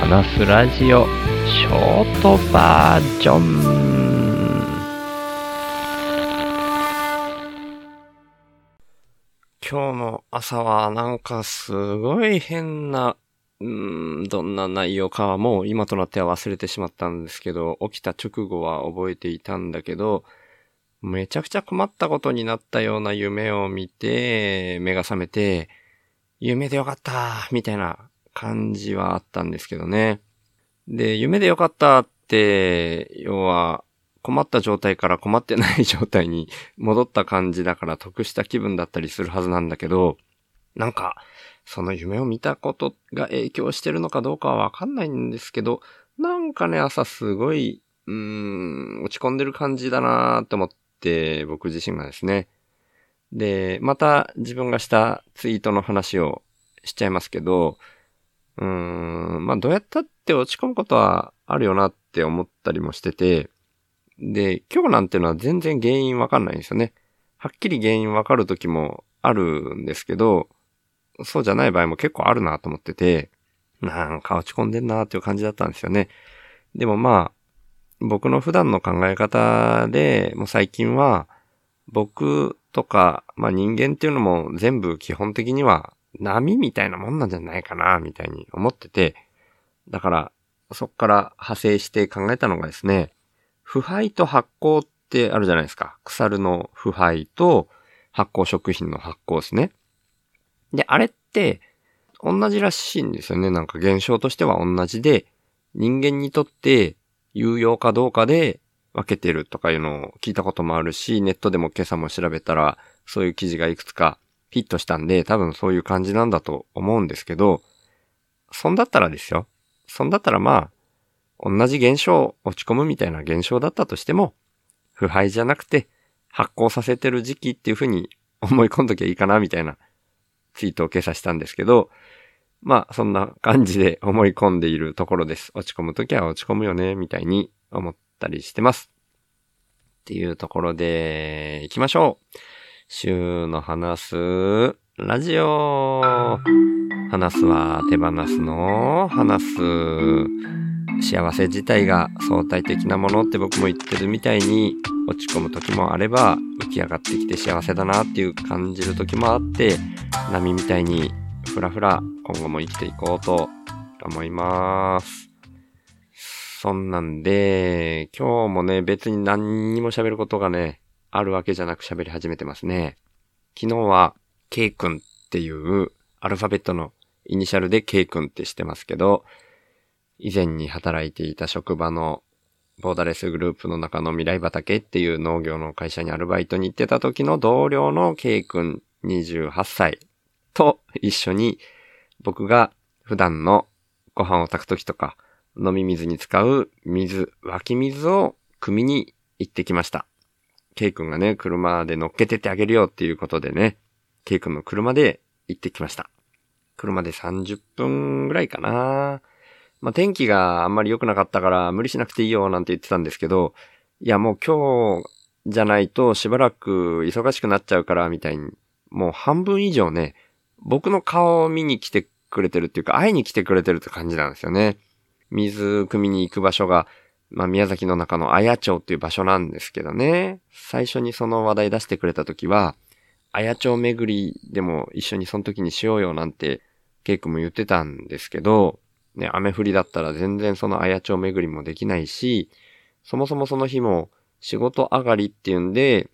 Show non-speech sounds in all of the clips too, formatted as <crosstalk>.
話すラジオショートバージョン今日の朝はなんかすごい変な、うーん、どんな内容かはもう今となっては忘れてしまったんですけど、起きた直後は覚えていたんだけど、めちゃくちゃ困ったことになったような夢を見て、目が覚めて、夢でよかったみたいな感じはあったんですけどね。で、夢でよかったって、要は、困った状態から困ってない状態に戻った感じだから得した気分だったりするはずなんだけど、なんか、その夢を見たことが影響してるのかどうかはわかんないんですけど、なんかね、朝すごい、うーん、落ち込んでる感じだなーって思って、僕自身がですね。で、また自分がしたツイートの話をしちゃいますけど、うん、まあどうやったって落ち込むことはあるよなって思ったりもしてて、で、今日なんてのは全然原因わかんないんですよね。はっきり原因わかる時もあるんですけど、そうじゃない場合も結構あるなと思ってて、なんか落ち込んでんなっていう感じだったんですよね。でもまあ、僕の普段の考え方で、もう最近は、僕とか、まあ人間っていうのも全部基本的には波みたいなもんなんじゃないかな、みたいに思ってて、だから、そっから派生して考えたのがですね、腐敗と発酵ってあるじゃないですか。腐るの腐敗と発酵食品の発酵ですね。で、あれって、同じらしいんですよね。なんか現象としては同じで、人間にとって有用かどうかで分けてるとかいうのを聞いたこともあるし、ネットでも今朝も調べたら、そういう記事がいくつかヒットしたんで、多分そういう感じなんだと思うんですけど、そんだったらですよ。そんだったらまあ、同じ現象、落ち込むみたいな現象だったとしても、腐敗じゃなくて発酵させてる時期っていう風に思い込んどきゃいいかなみたいなツイートを今朝したんですけど、まあそんな感じで思い込んでいるところです。落ち込むときは落ち込むよね、みたいに思ったりしてます。っていうところで、行きましょう。週の話すラジオ。話すは手放すの話す。幸せ自体が相対的なものって僕も言ってるみたいに落ち込む時もあれば浮き上がってきて幸せだなっていう感じる時もあって波みたいにふらふら今後も生きていこうと思います。そんなんで、今日もね、別に何にも喋ることがね、あるわけじゃなく喋り始めてますね。昨日は K 君っていうアルファベットのイニシャルで K 君ってしてますけど、以前に働いていた職場のボーダレスグループの中の未来畑っていう農業の会社にアルバイトに行ってた時の同僚の K 君28歳と一緒に僕が普段のご飯を炊く時とか飲み水に使う水、湧き水を汲みに行ってきました。ケイ君がね、車で乗っけてってあげるよっていうことでね、ケイ君の車で行ってきました。車で30分ぐらいかな。まあ、天気があんまり良くなかったから無理しなくていいよなんて言ってたんですけど、いやもう今日じゃないとしばらく忙しくなっちゃうからみたいに、もう半分以上ね、僕の顔を見に来てくれてるっていうか、会いに来てくれてるって感じなんですよね。水汲みに行く場所がまあ、宮崎の中の綾町っていう場所なんですけどね。最初にその話題出してくれた時は、綾町巡りでも一緒にその時にしようよなんて、ケイ君も言ってたんですけど、ね、雨降りだったら全然その綾町巡りもできないし、そもそもその日も仕事上がりっていうんで、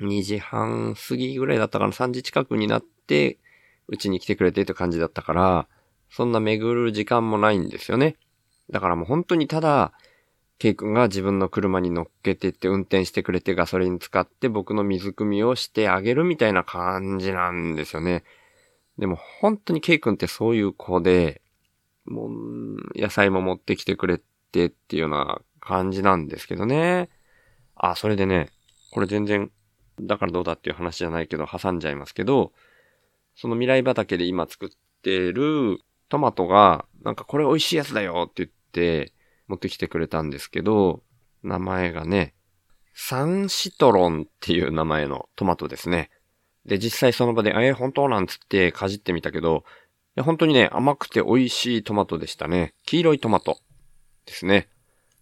2時半過ぎぐらいだったかな、3時近くになって、うちに来てくれてって感じだったから、そんな巡る時間もないんですよね。だからもう本当にただ、ケイ君が自分の車に乗っけてって運転してくれてガソリン使って僕の水汲みをしてあげるみたいな感じなんですよね。でも本当にケイ君ってそういう子で、もう野菜も持ってきてくれてっていうような感じなんですけどね。あ、それでね、これ全然、だからどうだっていう話じゃないけど挟んじゃいますけど、その未来畑で今作ってるトマトが、なんかこれ美味しいやつだよって言って、持ってきてくれたんですけど、名前がね、サンシトロンっていう名前のトマトですね。で、実際その場で、えー、本当なんつってかじってみたけど、本当にね、甘くて美味しいトマトでしたね。黄色いトマトですね。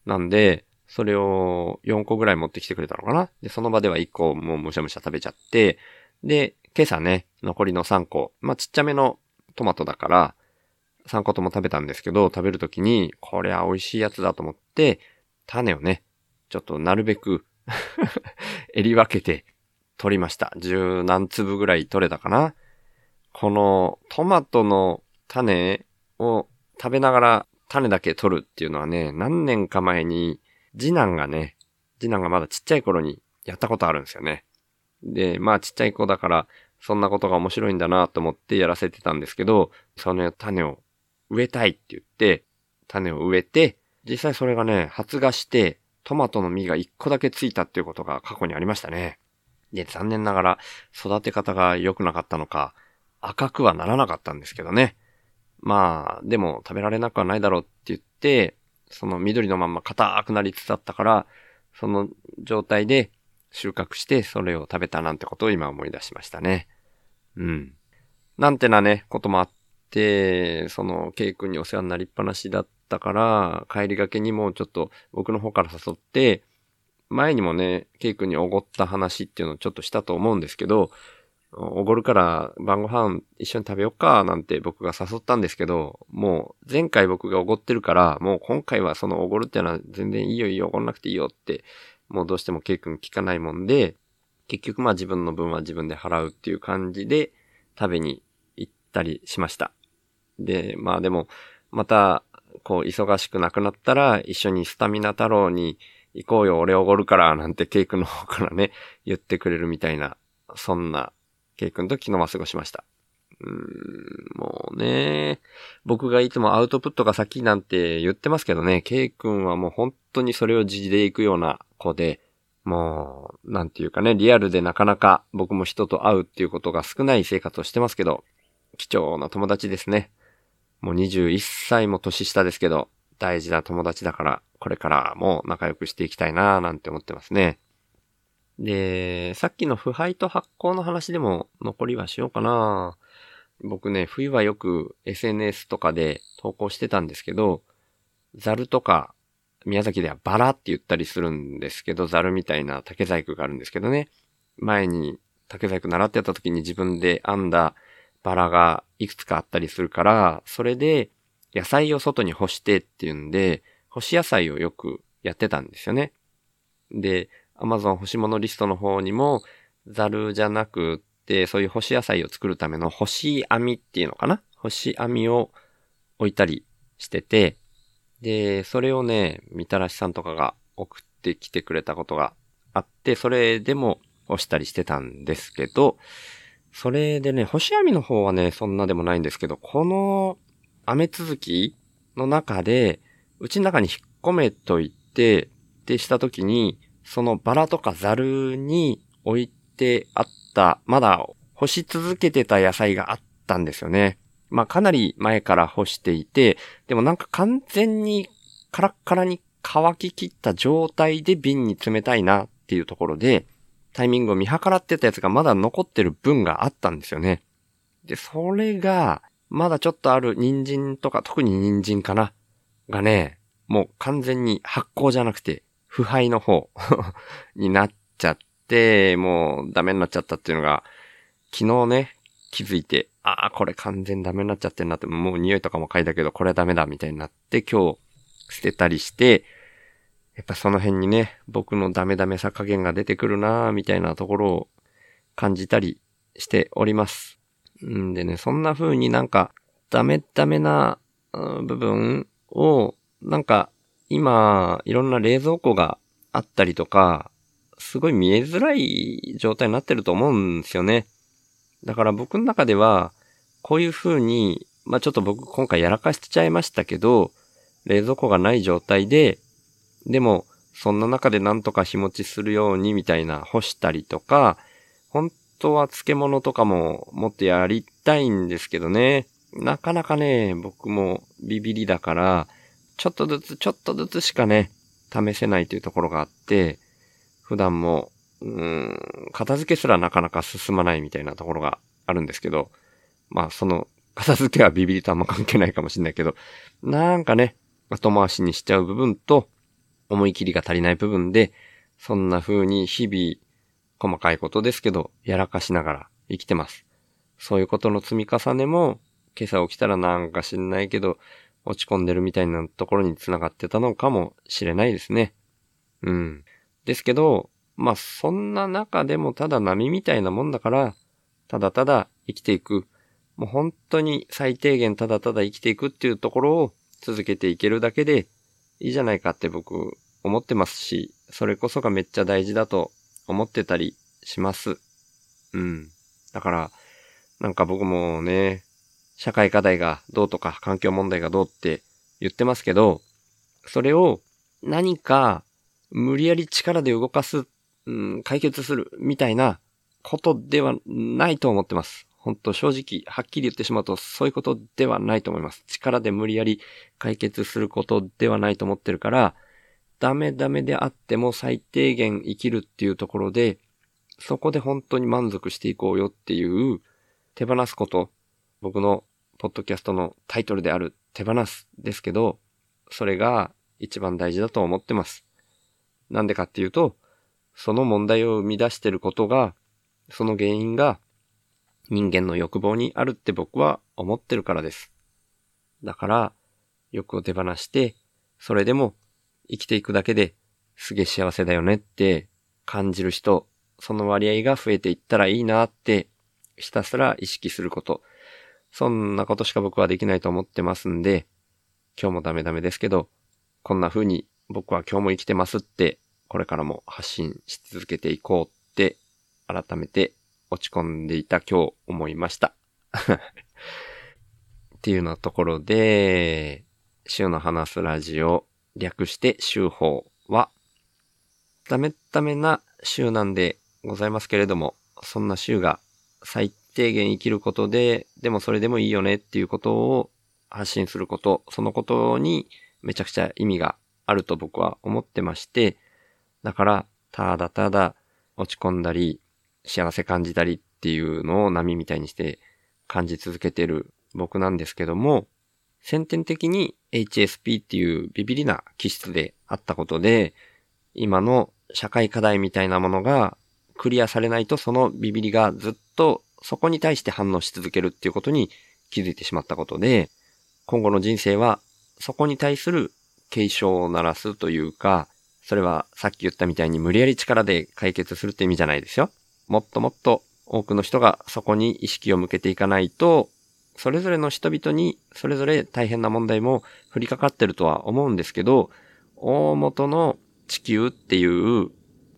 なんで、それを4個ぐらい持ってきてくれたのかなで、その場では1個もうむしゃむしゃ食べちゃって、で、今朝ね、残りの3個、まあ、ちっちゃめのトマトだから、3個とも食べたんですけど、食べるときに、これは美味しいやつだと思って、種をね、ちょっとなるべく <laughs> 襟分けて取りました。十何粒ぐらい取れたかな。このトマトの種を食べながら種だけ取るっていうのはね、何年か前に次男がね、次男がまだちっちゃい頃にやったことあるんですよね。で、まあちっちゃい子だから、そんなことが面白いんだなと思ってやらせてたんですけど、その種を植えたいって言って、種を植えて、実際それがね、発芽して、トマトの実が一個だけついたっていうことが過去にありましたね。で、残念ながら育て方が良くなかったのか、赤くはならなかったんですけどね。まあ、でも食べられなくはないだろうって言って、その緑のまんま硬くなりつつあったから、その状態で収穫してそれを食べたなんてことを今思い出しましたね。うん。なんてなね、こともあっ、その、ケイ君にお世話になりっぱなしだったから、帰りがけにもちょっと僕の方から誘って、前にもね、ケイ君におごった話っていうのをちょっとしたと思うんですけど、おごるから晩ご飯一緒に食べよっかなんて僕が誘ったんですけど、もう前回僕がおごってるから、もう今回はそのおごるってのは全然いいよいいよ、おごんなくていいよって、もうどうしてもケイ君聞かないもんで、結局まあ自分の分は自分で払うっていう感じで食べにたりしました。で、まあでも、また、こう忙しくなくなったら一緒にスタミナ太郎に行こうよ、俺おごるから、なんてケイ君の方からね、言ってくれるみたいな、そんなケイ君と昨日は過ごしました。うーん、もうね、僕がいつもアウトプットが先なんて言ってますけどね、ケイ君はもう本当にそれを地で行くような子で、もう、なんていうかね、リアルでなかなか僕も人と会うっていうことが少ない生活をしてますけど、貴重な友達ですね。もう21歳も年下ですけど、大事な友達だから、これからも仲良くしていきたいなぁなんて思ってますね。で、さっきの腐敗と発酵の話でも残りはしようかな僕ね、冬はよく SNS とかで投稿してたんですけど、ザルとか、宮崎ではバラって言ったりするんですけど、ザルみたいな竹細工があるんですけどね。前に竹細工習ってた時に自分で編んだバラがいくつかあったりするから、それで野菜を外に干してっていうんで、干し野菜をよくやってたんですよね。で、Amazon 干し物リストの方にも、ザルじゃなくて、そういう干し野菜を作るための干し網っていうのかな？干し網を置いたりしてて、で、それをね、みたらしさんとかが送ってきてくれたことがあって、それでも干したりしてたんですけど、それでね、干し網の方はね、そんなでもないんですけど、この雨続きの中で、うちの中に引っ込めといて、でした時に、そのバラとかザルに置いてあった、まだ干し続けてた野菜があったんですよね。まあかなり前から干していて、でもなんか完全にカラッカラに乾ききった状態で瓶に詰めたいなっていうところで、タイミングを見計らってたやつがまだ残ってる分があったんですよね。で、それが、まだちょっとある人参とか、特に人参かながね、もう完全に発酵じゃなくて、腐敗の方 <laughs> になっちゃって、もうダメになっちゃったっていうのが、昨日ね、気づいて、ああ、これ完全ダメになっちゃってんなって、もう匂いとかも嗅いだけど、これはダメだみたいになって、今日捨てたりして、やっぱその辺にね、僕のダメダメさ加減が出てくるなぁみたいなところを感じたりしております。んでね、そんな風になんか、ダメダメな部分を、なんか今、いろんな冷蔵庫があったりとか、すごい見えづらい状態になってると思うんですよね。だから僕の中では、こういう風に、まあちょっと僕今回やらかしちゃいましたけど、冷蔵庫がない状態で、でも、そんな中でなんとか日持ちするようにみたいな干したりとか、本当は漬物とかももっとやりたいんですけどね。なかなかね、僕もビビりだから、ちょっとずつ、ちょっとずつしかね、試せないというところがあって、普段も、うーん、片付けすらなかなか進まないみたいなところがあるんですけど、まあその片付けはビビりとあんま関係ないかもしれないけど、なんかね、後回しにしちゃう部分と、思い切りが足りない部分で、そんな風に日々、細かいことですけど、やらかしながら生きてます。そういうことの積み重ねも、今朝起きたらなんか知んないけど、落ち込んでるみたいなところに繋がってたのかもしれないですね。うん。ですけど、まあそんな中でもただ波みたいなもんだから、ただただ生きていく。もう本当に最低限ただただ生きていくっていうところを続けていけるだけでいいじゃないかって僕思ってますし、それこそがめっちゃ大事だと思ってたりします。うん。だから、なんか僕もね、社会課題がどうとか環境問題がどうって言ってますけど、それを何か無理やり力で動かす、うん、解決するみたいなことではないと思ってます。本当正直、はっきり言ってしまうとそういうことではないと思います。力で無理やり解決することではないと思ってるから、ダメダメであっても最低限生きるっていうところで、そこで本当に満足していこうよっていう手放すこと、僕のポッドキャストのタイトルである手放すですけど、それが一番大事だと思ってます。なんでかっていうと、その問題を生み出してることが、その原因が人間の欲望にあるって僕は思ってるからです。だから、欲を手放して、それでも生きていくだけですげえ幸せだよねって感じる人、その割合が増えていったらいいなってひたすら意識すること。そんなことしか僕はできないと思ってますんで、今日もダメダメですけど、こんな風に僕は今日も生きてますって、これからも発信し続けていこうって、改めて落ち込んでいた今日思いました。<laughs> っていうようなところで、週の話すラジオ、略して週報は、ダメダメな週なんでございますけれども、そんな週が最低限生きることで、でもそれでもいいよねっていうことを発信すること、そのことにめちゃくちゃ意味があると僕は思ってまして、だから、ただただ落ち込んだり、幸せ感じたりっていうのを波みたいにして感じ続けてる僕なんですけども、先天的に HSP っていうビビリな気質であったことで、今の社会課題みたいなものがクリアされないとそのビビリがずっとそこに対して反応し続けるっていうことに気づいてしまったことで、今後の人生はそこに対する警鐘を鳴らすというか、それはさっき言ったみたいに無理やり力で解決するって意味じゃないですよ。もっともっと多くの人がそこに意識を向けていかないと、それぞれの人々にそれぞれ大変な問題も降りかかってるとは思うんですけど、大元の地球っていう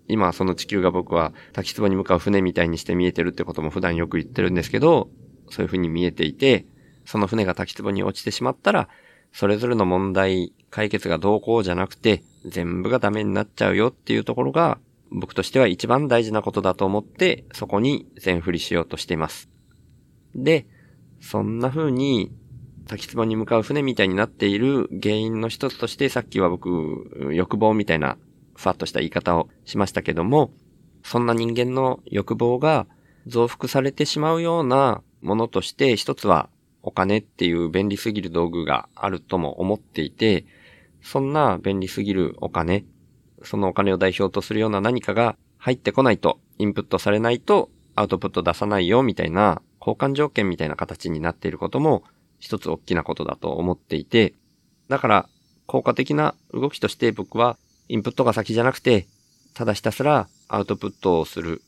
今その地球が僕は滝壺に向かう船みたいにして見えてるってことも普段よく言ってるんですけど、そういう風に見えていて、その船が滝壺に落ちてしまったら、それぞれの問題、解決がどうこうじゃなくて、全部がダメになっちゃうよっていうところが、僕としては一番大事なことだと思って、そこに全振りしようとしています。で、そんな風に、滝壺に向かう船みたいになっている原因の一つとして、さっきは僕、欲望みたいなふわっとした言い方をしましたけども、そんな人間の欲望が増幅されてしまうようなものとして一つはお金っていう便利すぎる道具があるとも思っていて、そんな便利すぎるお金、そのお金を代表とするような何かが入ってこないと、インプットされないとアウトプット出さないよみたいな交換条件みたいな形になっていることも一つ大きなことだと思っていて、だから効果的な動きとして僕はインプットが先じゃなくて、ただひたすらアウトプットをする。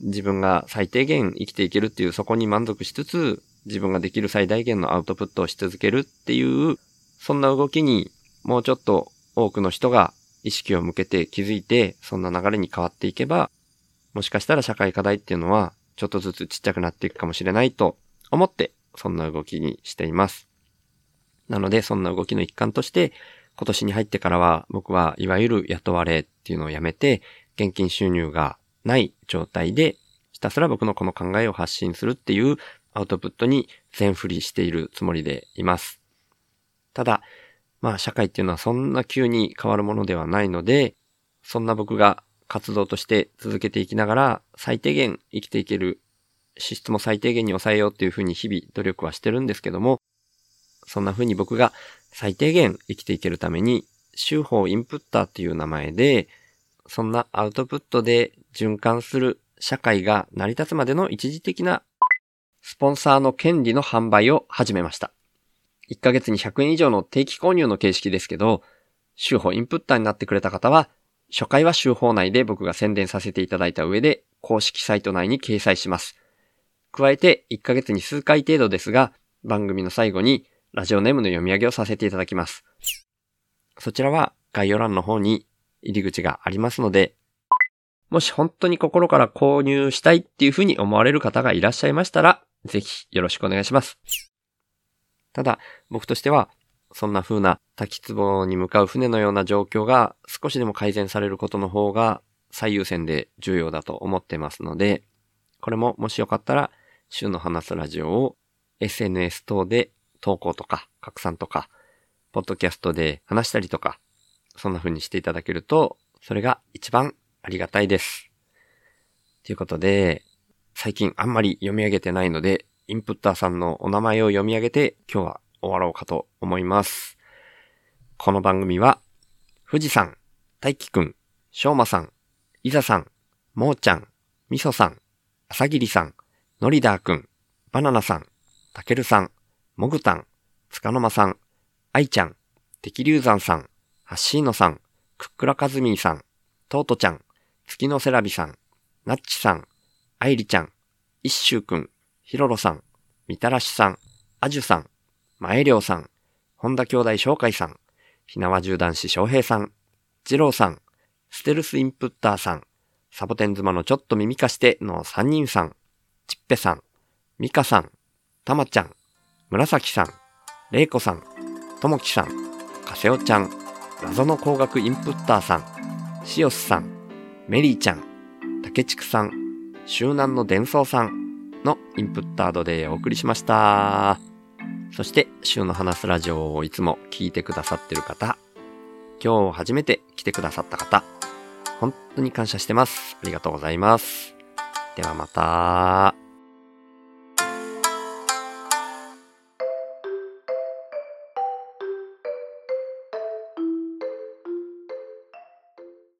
自分が最低限生きていけるっていうそこに満足しつつ、自分ができる最大限のアウトプットをし続けるっていう、そんな動きにもうちょっと多くの人が意識を向けて気づいて、そんな流れに変わっていけば、もしかしたら社会課題っていうのは、ちょっとずつちっちゃくなっていくかもしれないと思って、そんな動きにしています。なので、そんな動きの一環として、今年に入ってからは僕はいわゆる雇われっていうのをやめて、現金収入がない状態で、ひたすら僕のこの考えを発信するっていうアウトプットに全振りしているつもりでいます。ただ、まあ社会っていうのはそんな急に変わるものではないので、そんな僕が活動として続けていきながら最低限生きていける支出も最低限に抑えようっていうふうに日々努力はしてるんですけども、そんな風に僕が最低限生きていけるために、手法インプッターっていう名前で、そんなアウトプットで循環する社会が成り立つまでの一時的なスポンサーの権利の販売を始めました。1ヶ月に100円以上の定期購入の形式ですけど、手法インプッターになってくれた方は、初回は手法内で僕が宣伝させていただいた上で、公式サイト内に掲載します。加えて、1ヶ月に数回程度ですが、番組の最後にラジオネームの読み上げをさせていただきます。そちらは概要欄の方に入り口がありますので、もし本当に心から購入したいっていうふうに思われる方がいらっしゃいましたら、ぜひよろしくお願いします。ただ、僕としては、そんな風な滝壺に向かう船のような状況が少しでも改善されることの方が最優先で重要だと思ってますので、これももしよかったら、週の話すラジオを SNS 等で投稿とか拡散とか、ポッドキャストで話したりとか、そんな風にしていただけると、それが一番ありがたいです。ということで、最近あんまり読み上げてないので、インプッターさんのお名前を読み上げて今日は終わろうかと思います。この番組は、富士山、大輝くん、しょうまさん、いざさん、もーちゃん、みそさん、あさぎりさん、のりだーくん、バナナさん、たけるさん、もぐたん、つかのまさん、あいちゃん、てきりゅうざんさん、はっしーのさん、くっくらかずみーさん、とうとちゃん、月のセラビさん、なっちさん、あいりちゃん、いっしゅうくん、ひろろさん、みたらしさん、あじゅさん、まえりょうさん、本田兄弟紹介さん、ひなわ銃男子翔平さん、じろうさん、ステルスインプッターさん、サボテン妻のちょっと耳かしての3人さん、ちっぺさん、みかさん、たまちゃん、紫さん、れいこさん、ともきさん、かせおちゃん、謎の工学インプッターさん、しおすさん、メリーちゃん、たけちくさん、周南の伝送さん、のインプッタードでお送りしました。そして、週の話すラジオをいつも聞いてくださってる方、今日初めて来てくださった方、本当に感謝してます。ありがとうございます。ではまた。